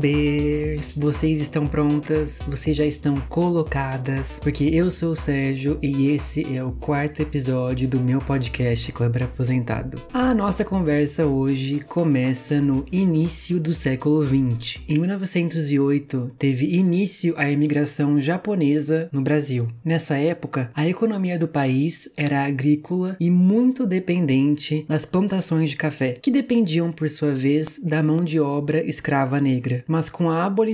saber Clubbers, vocês estão prontas? Vocês já estão colocadas? Porque eu sou o Sérgio e esse é o quarto episódio do meu podcast Clubber Aposentado. A nossa conversa hoje começa no início do século 20. Em 1908, teve início a imigração japonesa no Brasil. Nessa época, a economia do país era agrícola e muito dependente das plantações de café, que dependiam, por sua vez, da mão de obra escrava negra. Mas com a abolição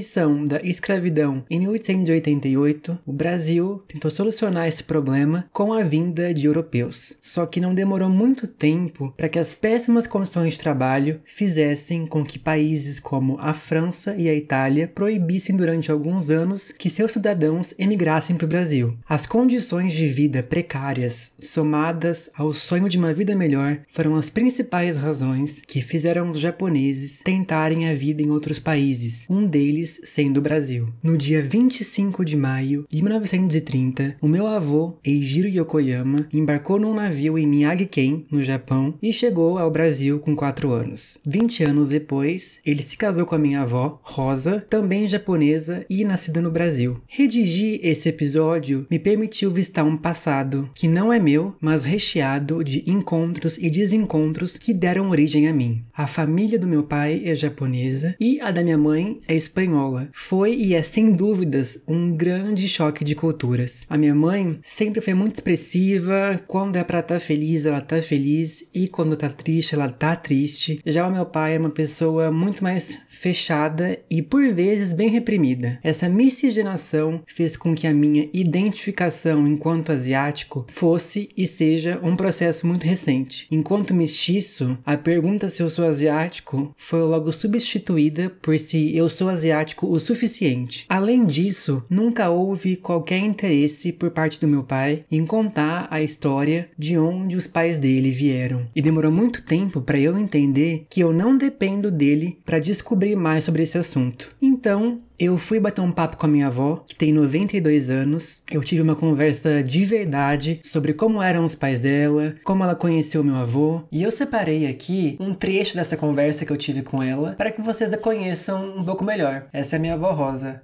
da escravidão em 1888, o Brasil tentou solucionar esse problema com a vinda de europeus. Só que não demorou muito tempo para que as péssimas condições de trabalho fizessem com que países como a França e a Itália proibissem durante alguns anos que seus cidadãos emigrassem para o Brasil. As condições de vida precárias, somadas ao sonho de uma vida melhor, foram as principais razões que fizeram os japoneses tentarem a vida em outros países, um deles sendo o Brasil. No dia 25 de maio de 1930, o meu avô, Eijiro Yokoyama, embarcou num navio em Miyagi-ken, no Japão, e chegou ao Brasil com 4 anos. 20 anos depois, ele se casou com a minha avó, Rosa, também japonesa e nascida no Brasil. Redigir esse episódio me permitiu visitar um passado que não é meu, mas recheado de encontros e desencontros que deram origem a mim. A família do meu pai é japonesa e a da minha mãe é espanhola. Foi e é sem dúvidas um grande choque de culturas. A minha mãe sempre foi muito expressiva, quando é pra estar tá feliz, ela tá feliz e quando tá triste, ela tá triste. Já o meu pai é uma pessoa muito mais fechada e por vezes bem reprimida. Essa miscigenação fez com que a minha identificação enquanto asiático fosse e seja um processo muito recente. Enquanto mestiço, a pergunta se eu sou asiático foi logo substituída por se eu sou asiático o suficiente. Além disso, nunca houve qualquer interesse por parte do meu pai em contar a história de onde os pais dele vieram. E demorou muito tempo para eu entender que eu não dependo dele para descobrir mais sobre esse assunto. Então, eu fui bater um papo com a minha avó, que tem 92 anos. Eu tive uma conversa de verdade sobre como eram os pais dela, como ela conheceu meu avô, e eu separei aqui um trecho dessa conversa que eu tive com ela para que vocês a conheçam um pouco melhor. Essa é a minha avó Rosa.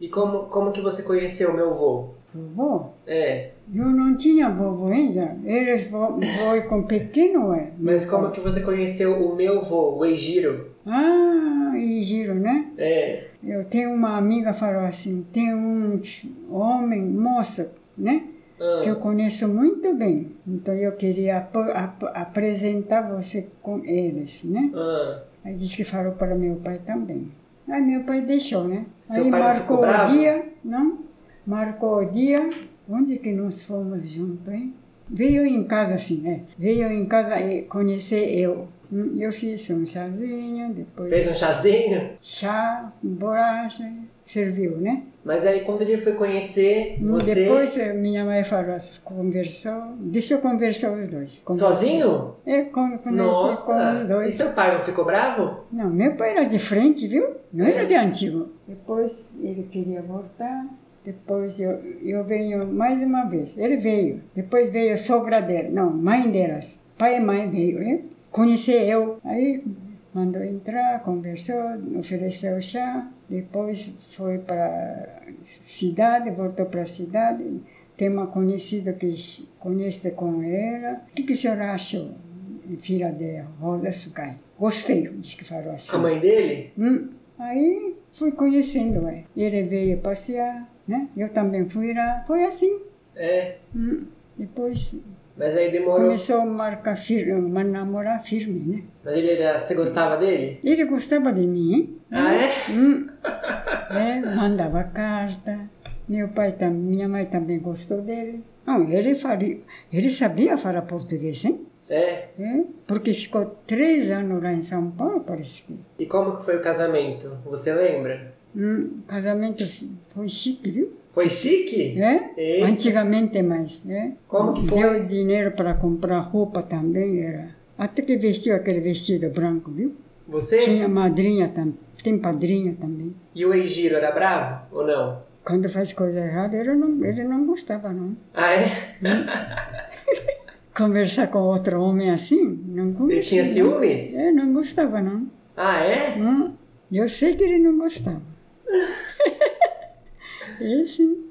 E como, como que você conheceu meu avô? Vovô? É. Eu não tinha vovô ainda. Eles foi com pequeno, é. Mas como que você conheceu o meu avô, o Eijiro? Ah, Eijiro, né? É. Eu tenho uma amiga que falou assim, tem um homem, moço, né? Ah. Que eu conheço muito bem. Então eu queria ap ap apresentar você com eles, né? Ah. Aí disse que falou para meu pai também. Aí meu pai deixou, né? Seu Aí marcou o dia, não? Marcou o dia. Onde que nós fomos juntos, hein? Veio em casa assim, né? Veio em casa e conhecer eu. Hum, Eu fiz um chazinho, depois Fez um chazinho? chá, bolacha, serviu, né? Mas aí quando ele foi conhecer Hum, você Depois eh, minha mãe falou, conversou, deixou conversar os dois. Conversou. sozinho? Eu con- conversei com os Nossa! E dois. seu pai não ficou bravo? Não, meu pai era de frente, viu? Não É. era de antigo. Depois ele queria voltar. Depois eu, eu venho mais uma vez. Ele veio. Depois veio a sogra dele. Não, mãe delas. Pai e mãe veio. Eu conhecer eu. Aí mandou entrar, conversou, ofereceu chá. Depois foi para cidade, voltou para a cidade. Tem uma conhecida que conhece com ela. O que, que a senhora achou? Filha de Rosa Sukai. Gostei, diz que falou assim. A mãe dele? Hum. Aí fui conhecendo, é. Ele veio passear, né? Eu também fui lá. Foi assim. É. Hum. Depois Mas aí demorou. começou a marcar firme, a namorar firme, né? Mas ele era. Você gostava dele? Ele gostava de mim, hein? Ah, é? Hum. É, mandava carta. Meu pai também, minha mãe também gostou dele. Não, ele, faria, ele sabia falar português, hein? É. É, porque ficou três anos lá em São Paulo, parece que. E como que foi o casamento? Você lembra? Hum, casamento foi chique, viu? Foi chique? É? Eita. Antigamente mais, né? Como que foi? Deu dinheiro para comprar roupa também, era. Até que vestiu aquele vestido branco, viu? Você? Tinha madrinha também, tem padrinha também. E o Eijiro era bravo ou não? Quando faz coisa errada, ele não, ele não gostava, não. Ah, é? Conversar com outro homem assim, não Ele conhecia. tinha ciúmes? É, não gostava, não. Ah, é? Hum, eu sei que ele não gostava. Esse.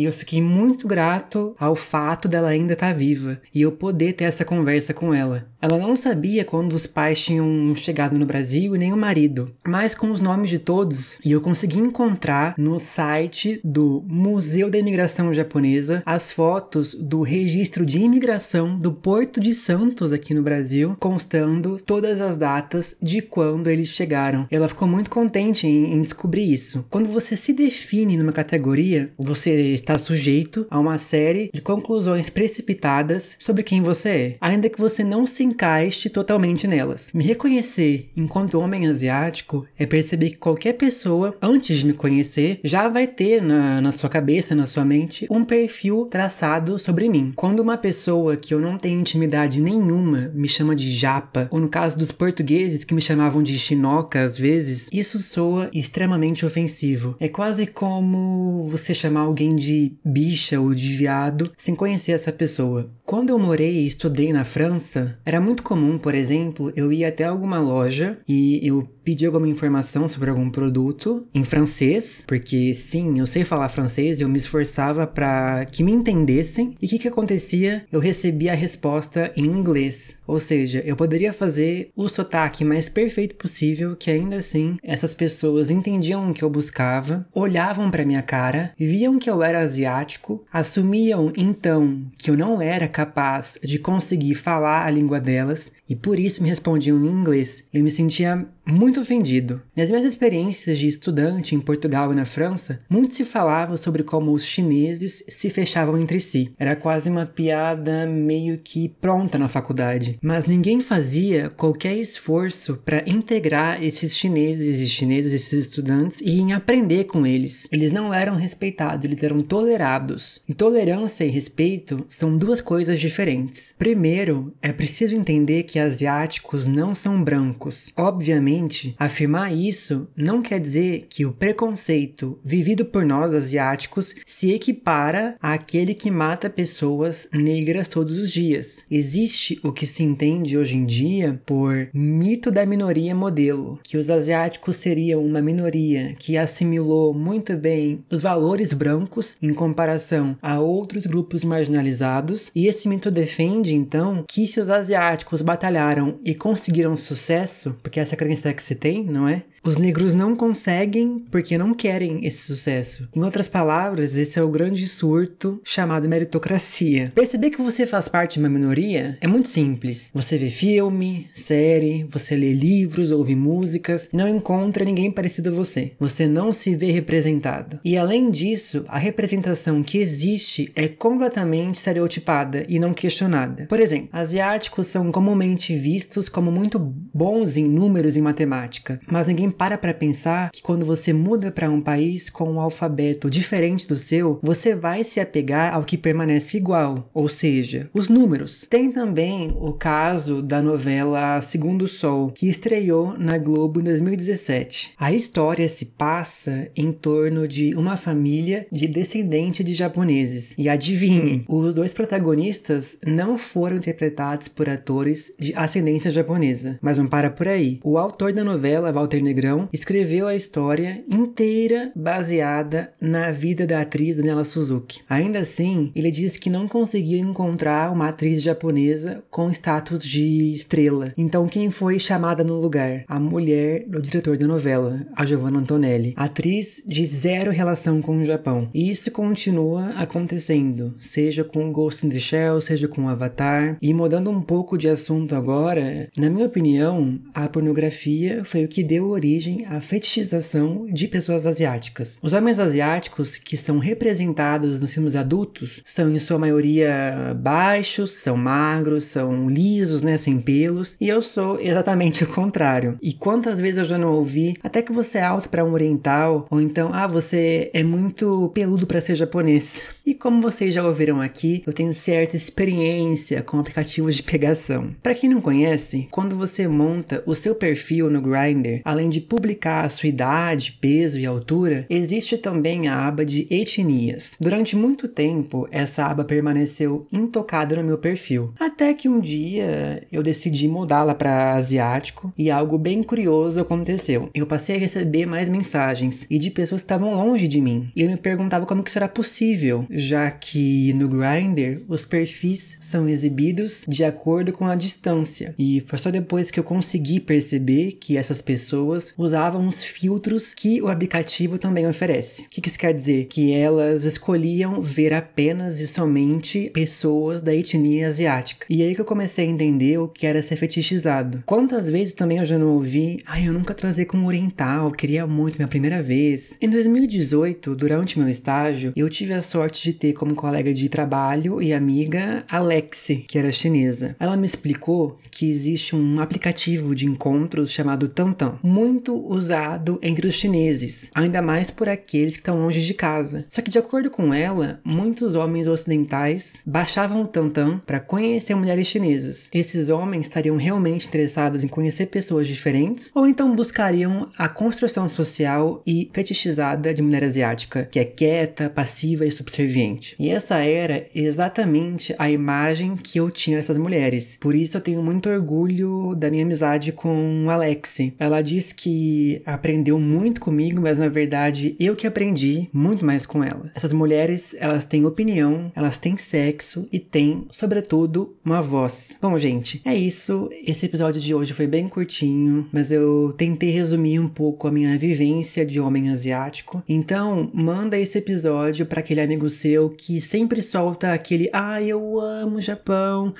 E eu fiquei muito grato ao fato dela ainda estar tá viva e eu poder ter essa conversa com ela. Ela não sabia quando os pais tinham chegado no Brasil e nem o marido, mas com os nomes de todos, e eu consegui encontrar no site do Museu da Imigração Japonesa as fotos do registro de imigração do Porto de Santos aqui no Brasil, constando todas as datas de quando eles chegaram. Ela ficou muito contente em, em descobrir isso. Quando você se define numa categoria, você está sujeito a uma série de conclusões precipitadas sobre quem você é, ainda que você não se encaixe totalmente nelas. Me reconhecer enquanto homem asiático é perceber que qualquer pessoa, antes de me conhecer, já vai ter na, na sua cabeça, na sua mente, um perfil traçado sobre mim. Quando uma pessoa que eu não tenho intimidade nenhuma me chama de japa, ou no caso dos portugueses que me chamavam de chinoca às vezes, isso soa extremamente ofensivo. É quase como você chamar alguém de de bicha ou de viado sem conhecer essa pessoa. Quando eu morei e estudei na França, era muito comum, por exemplo, eu ir até alguma loja e eu pedir alguma informação sobre algum produto em francês, porque sim, eu sei falar francês, eu me esforçava para que me entendessem. E o que, que acontecia? Eu recebia a resposta em inglês. Ou seja, eu poderia fazer o sotaque mais perfeito possível, que ainda assim essas pessoas entendiam o que eu buscava, olhavam para minha cara, viam que eu era asiático, assumiam então que eu não era capaz de conseguir falar a língua delas e por isso me respondiam em inglês. Eu me sentia muito ofendido. Nas minhas experiências de estudante em Portugal e na França, muito se falava sobre como os chineses se fechavam entre si. Era quase uma piada meio que pronta na faculdade. Mas ninguém fazia qualquer esforço para integrar esses chineses e chinesas, esses estudantes, e em aprender com eles. Eles não eram respeitados, eles eram tolerados. E tolerância e respeito são duas coisas diferentes. Primeiro, é preciso entender que asiáticos não são brancos. Obviamente, afirmar isso não quer dizer que o preconceito vivido por nós asiáticos se equipara àquele que mata pessoas negras todos os dias. Existe o que se entende hoje em dia por mito da minoria modelo, que os asiáticos seriam uma minoria que assimilou muito bem os valores brancos em comparação a outros grupos marginalizados, e esse mito defende então que se os asiáticos batalharam e conseguiram sucesso, porque essa crença que se tem, não é? Os negros não conseguem porque não querem esse sucesso. Em outras palavras, esse é o grande surto chamado meritocracia. Perceber que você faz parte de uma minoria é muito simples. Você vê filme, série, você lê livros, ouve músicas, não encontra ninguém parecido a você. Você não se vê representado. E além disso, a representação que existe é completamente estereotipada e não questionada. Por exemplo, asiáticos são comumente vistos como muito bons em números e matemática, mas ninguém para para pensar que quando você muda para um país com um alfabeto diferente do seu, você vai se apegar ao que permanece igual, ou seja, os números. Tem também o caso da novela Segundo Sol, que estreou na Globo em 2017. A história se passa em torno de uma família de descendentes de japoneses. E adivinhe, os dois protagonistas não foram interpretados por atores de ascendência japonesa. Mas não para por aí. O autor da novela, Walter Negrão, Negrão escreveu a história inteira baseada na vida da atriz Daniela Suzuki. Ainda assim, ele disse que não conseguiu encontrar uma atriz japonesa com status de estrela. Então, quem foi chamada no lugar? A mulher do diretor da novela, a Giovanna Antonelli, atriz de zero relação com o Japão. E isso continua acontecendo, seja com Ghost in the Shell, seja com Avatar. E mudando um pouco de assunto agora, na minha opinião, a pornografia foi o que deu origem origem à fetichização de pessoas asiáticas. Os homens asiáticos que são representados nos filmes adultos são em sua maioria baixos, são magros, são lisos, né, sem pelos, e eu sou exatamente o contrário. E quantas vezes eu já não ouvi, até que você é alto para um oriental, ou então, ah, você é muito peludo para ser japonês. E como vocês já ouviram aqui, eu tenho certa experiência com aplicativos de pegação. Para quem não conhece, quando você monta o seu perfil no Grindr, além de de publicar a sua idade, peso e altura, existe também a aba de etnias. Durante muito tempo, essa aba permaneceu intocada no meu perfil, até que um dia eu decidi mudá-la para asiático e algo bem curioso aconteceu. Eu passei a receber mais mensagens e de pessoas que estavam longe de mim. E eu me perguntava como que isso era possível, já que no Grindr os perfis são exibidos de acordo com a distância. E foi só depois que eu consegui perceber que essas pessoas usavam os filtros que o aplicativo também oferece. O que isso quer dizer? Que elas escolhiam ver apenas e somente pessoas da etnia asiática. E aí que eu comecei a entender o que era ser fetichizado. Quantas vezes também eu já não ouvi, ai, eu nunca transei com um oriental, queria muito minha primeira vez. Em 2018, durante meu estágio, eu tive a sorte de ter como colega de trabalho e amiga Alexi, que era chinesa. Ela me explicou que existe um aplicativo de encontros chamado Tantan, muito usado entre os chineses, ainda mais por aqueles que estão longe de casa. Só que de acordo com ela, muitos homens ocidentais baixavam o Tantan para conhecer mulheres chinesas. Esses homens estariam realmente interessados em conhecer pessoas diferentes ou então buscariam a construção social e fetichizada de mulher asiática, que é quieta, passiva e subserviente. E essa era exatamente a imagem que eu tinha dessas mulheres. Por isso eu tenho muito orgulho da minha amizade com Alexi. Ela diz que aprendeu muito comigo, mas na verdade eu que aprendi muito mais com ela. Essas mulheres, elas têm opinião, elas têm sexo e têm, sobretudo, uma voz. Bom, gente, é isso. Esse episódio de hoje foi bem curtinho, mas eu tentei resumir um pouco a minha vivência de homem asiático. Então, manda esse episódio para aquele amigo seu que sempre solta aquele: "Ah, eu amo o Japão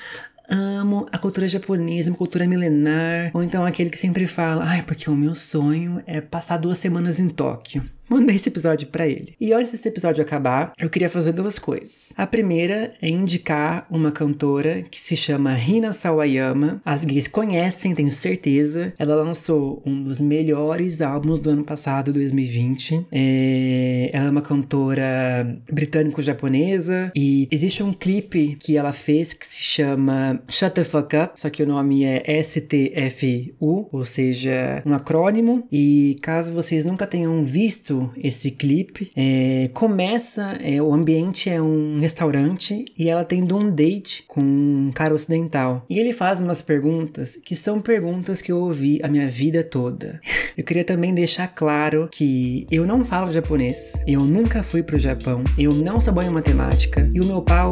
amo a cultura japonesa, uma cultura milenar. Ou então aquele que sempre fala, ai, porque o meu sonho é passar duas semanas em Tóquio. Mandei esse episódio para ele. E antes desse episódio acabar, eu queria fazer duas coisas. A primeira é indicar uma cantora que se chama Rina Sawayama. As gays conhecem, tenho certeza. Ela lançou um dos melhores álbuns do ano passado, 2020. É... Ela é uma cantora britânico-japonesa e existe um clipe que ela fez que se chama Shut the Fuck Up, só que o nome é STFU, ou seja, um acrônimo. E caso vocês nunca tenham visto esse clipe. É, começa, é, o ambiente é um restaurante e ela tendo um date com um cara ocidental. E ele faz umas perguntas que são perguntas que eu ouvi a minha vida toda. Eu queria também deixar claro que eu não falo japonês, eu nunca fui pro Japão, eu não sou em matemática e o meu pau